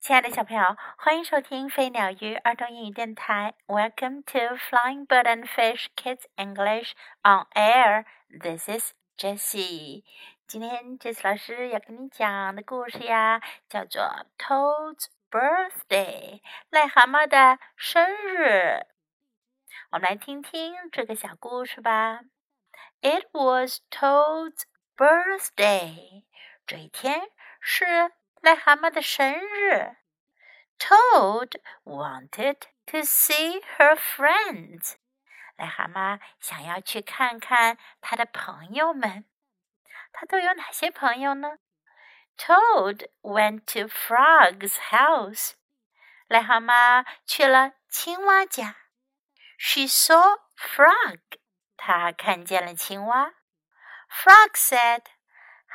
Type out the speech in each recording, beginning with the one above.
亲爱的小朋友，欢迎收听飞鸟鱼儿童英语电台。Welcome to Flying Bird and Fish Kids English on Air. This is Jessie. 今天 Jessie 老师要跟你讲的故事呀，叫做《Toad's Birthday》癞蛤蟆的生日。我们来听听这个小故事吧。It was Toad's birthday. 这一天是癞蛤蟆的生日。Toad wanted to see her friends. 癞蛤蟆想要去看看他的朋友们。他都有哪些朋友呢？Toad went to Frog's house. 癞蛤蟆去了青蛙家。She saw Frog. 她看见了青蛙。Frog said,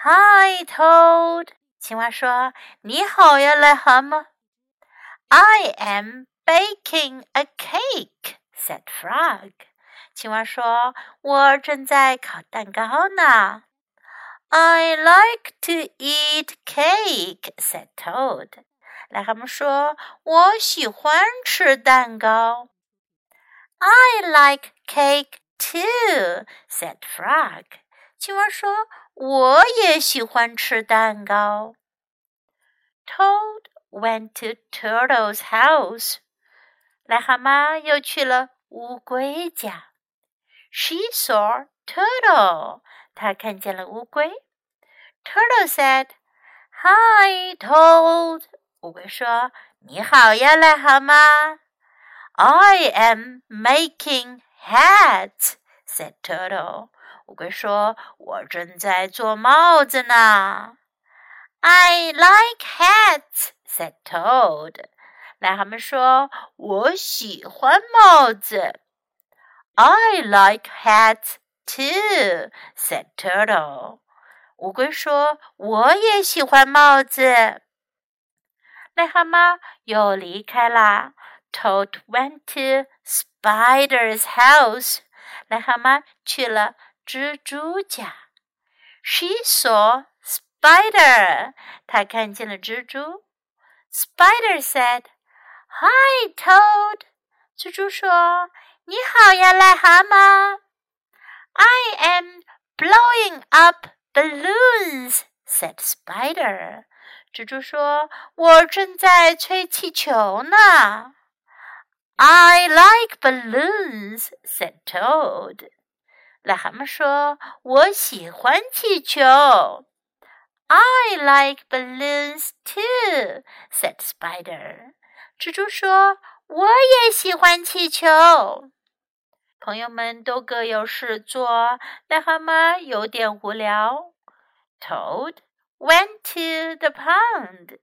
"Hi, Toad." 青蛙说：“你好呀，癞蛤蟆。” I am baking a cake," said Frog. 青蛙说：“我正在烤蛋糕呢。” I like to eat cake," said Toad. 癞蛤蟆说：“我喜欢吃蛋糕。” I like cake too," said Frog. 青蛙说：“ 我也喜欢吃蛋糕。” Toad went to Turtle's house. 癞蛤蟆又去了乌龟家。She saw Turtle. 她看见了乌龟。Turtle said, "Hi, Toad." 乌龟说：“你好呀，癞蛤蟆。” I am making hats," said Turtle. 乌龟说：“我正在做帽子呢。” I like hats," said Toad. 癞蛤蟆说：“我喜欢帽子。” I like hats too," said Turtle. 乌龟说：“我也喜欢帽子。”癞蛤蟆又离开啦。Toad went to Spider's house. 癞蛤蟆去了蜘蛛家。She saw spider. 她看见了蜘蛛。Spider said, "Hi, Toad." 蜘蛛说：“你好呀，癞蛤蟆。” I am blowing up balloons," said Spider. 蜘蛛说：“我正在吹气球呢。” I like balloons," said Toad. 癞蛤蟆说：“我喜欢气球。” I like balloons too," said Spider. 蜘蛛说：“我也喜欢气球。”朋友们都各有事做，癞蛤蟆有点无聊。Toad went to the pond.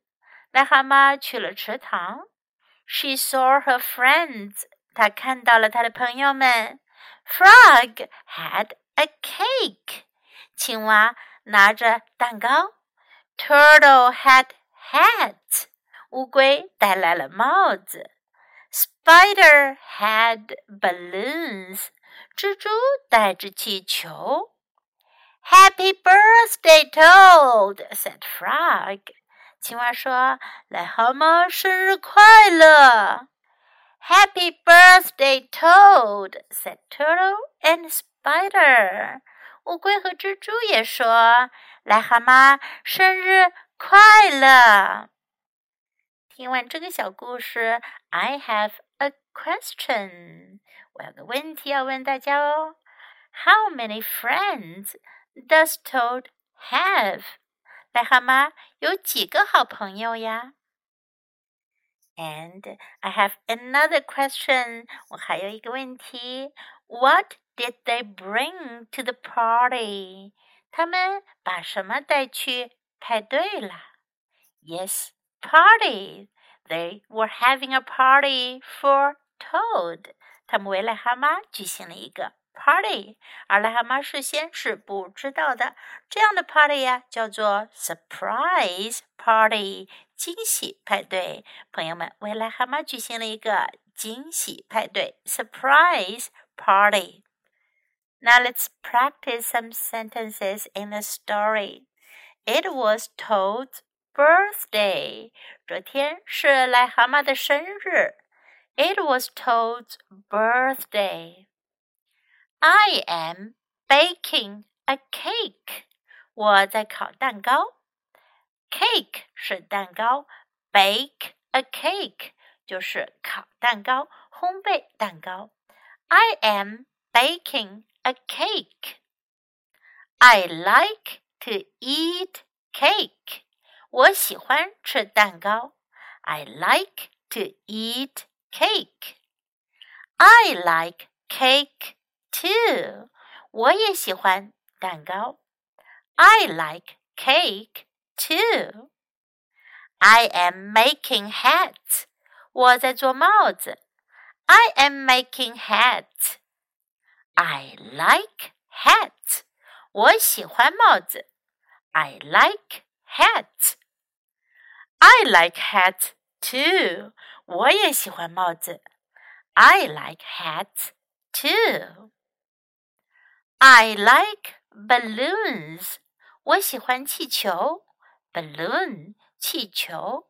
癞蛤蟆去了池塘。She saw her friends. 她看到了她的朋友们。Frog had a cake. 青蛙拿着蛋糕。Turtle had hats. 乌龟带来了帽子。Spider had balloons. 蜘蛛带着气球。Happy birthday, Toad! said Frog. 青蛙说：“癞蛤蟆生日快乐！” ！” Happy birthday, Toad! said Turtle and Spider. 乌龟和蜘蛛也说：“癞蛤蟆生日快乐！”听完这个小故事，I have a question。我有个问题要问大家哦。How many friends does Toad have？癞蛤蟆有几个好朋友呀 ？and I have another question. 我还有一个问题。What did they bring to the party? 他们把什么带去派对了？Yes, party. They were having a party for Toad. 他们为癞蛤蟆举行了一个 party，而癞蛤蟆事先是不知道的。这样的 party 呀，叫做 surprise party，惊喜派对。朋友们为癞蛤蟆举行了一个惊喜派对 surprise party。Now let's practice some sentences in the story. It was Toad's birthday。昨天是癞蛤蟆的生日。It was Toad's birthday. I am baking a cake. 我在烤蛋糕。Cake 是蛋糕，bake a cake 就是烤蛋糕、烘焙蛋糕。I am baking a cake. I like to eat cake. 我喜欢吃蛋糕。I like to eat cake. I like cake too. 我也喜欢蛋糕。I like cake too. I am making hats. 我在做帽子。I am making hats. I like hats. 我喜欢帽子。I like hats. I like hats too. 我也喜欢帽子。I like hats too. I like balloons. 我喜欢气球。Balloon 气球。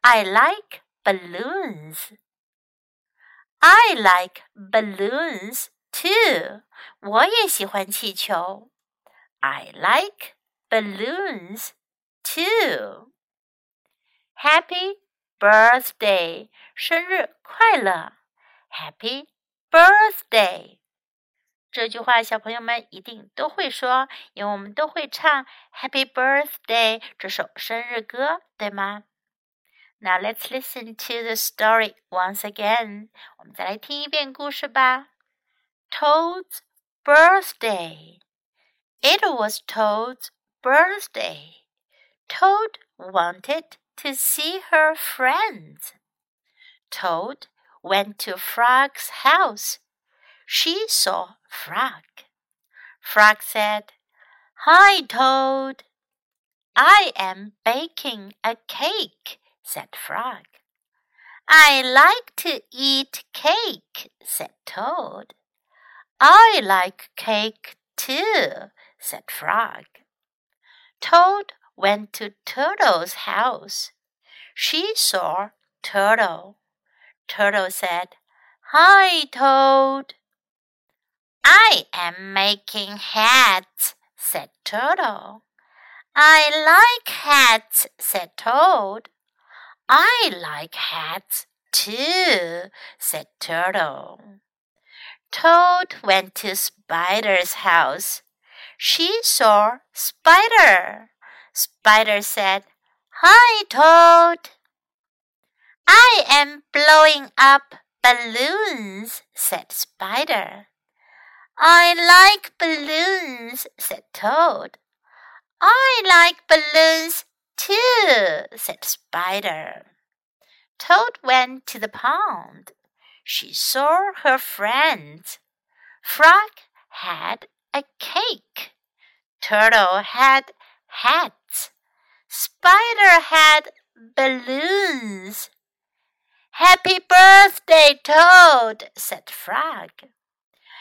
I like balloons. I like balloons too. 我也喜欢气球。I like balloons too. Happy birthday，生日快乐！Happy birthday。 这句话小朋友们一定都会说，因为我们都会唱《Happy Birthday》这首生日歌，对吗？Now let's listen to the story once again。我们再来听一遍故事吧。Toad's birthday. It was Toad's birthday. Toad wanted to see her friends. Toad went to Frog's house she saw Frog. Frog said, Hi, Toad. I am baking a cake, said Frog. I like to eat cake, said Toad. I like cake too, said Frog. Toad went to Turtle's house. She saw Turtle. Turtle said, Hi, Toad. I am making hats, said Turtle. I like hats, said Toad. I like hats too, said Turtle. Toad went to Spider's house. She saw Spider. Spider said, Hi, Toad. I am blowing up balloons, said Spider. I like balloons, said Toad. I like balloons too, said Spider. Toad went to the pond. She saw her friends. Frog had a cake. Turtle had hats. Spider had balloons. Happy birthday, Toad, said Frog.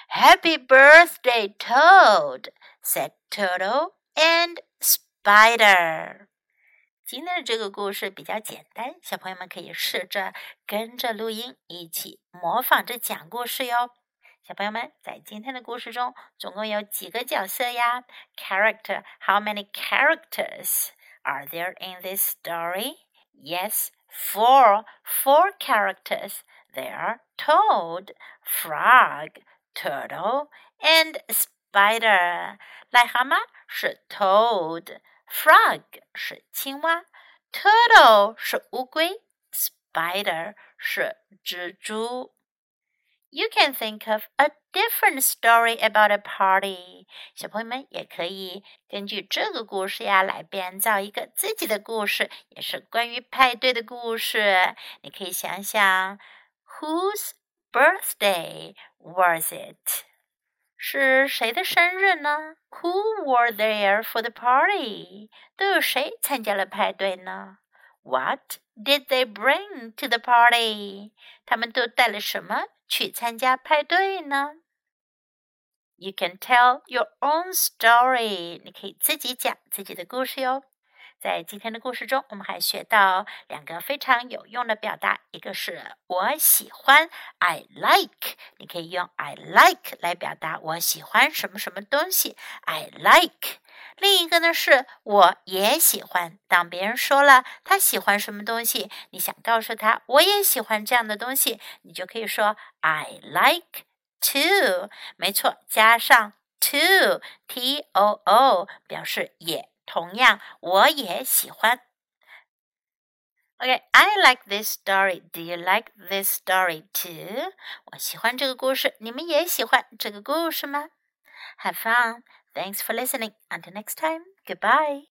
Happy birthday, Toad, said Turtle and Spider. 今天的这个故事比较简单，小朋友们可以试着跟着录音一起模仿着讲故事哟。小朋友们，在今天的故事中，总共有几个角色呀？Character, how many characters are there in this story? Yes, four. Four characters. They are Toad, Frog, turtle and spider。癞蛤蟆是 toad，frog 是青蛙，turtle 是乌龟，spider 是蜘蛛。You can think of a different story about a party。小朋友们也可以根据这个故事呀来编造一个自己的故事，也是关于派对的故事。你可以想想，Whose birthday was it? 是谁的生日呢？Who were there for the party? 都有谁参加了派对呢？What did they bring to the party? 他们都带了什么去参加派对呢？You can tell your own story. 你可以自己讲自己的故事哟。在今天的故事中，我们还学到两个非常有用的表达，一个是我喜欢，I like，你可以用 I like 来表达我喜欢什么什么东西，I like。另一个呢是我也喜欢。当别人说了他喜欢什么东西，你想告诉他我也喜欢这样的东西，你就可以说 I like to。没错，加上 to，t o o，表示也同样，我也喜欢。Okay, like this story. Do you like this story too? 我喜欢这个故事，你们也喜欢这个故事吗？Have fun. Thanks for listening. Until next time, goodbye.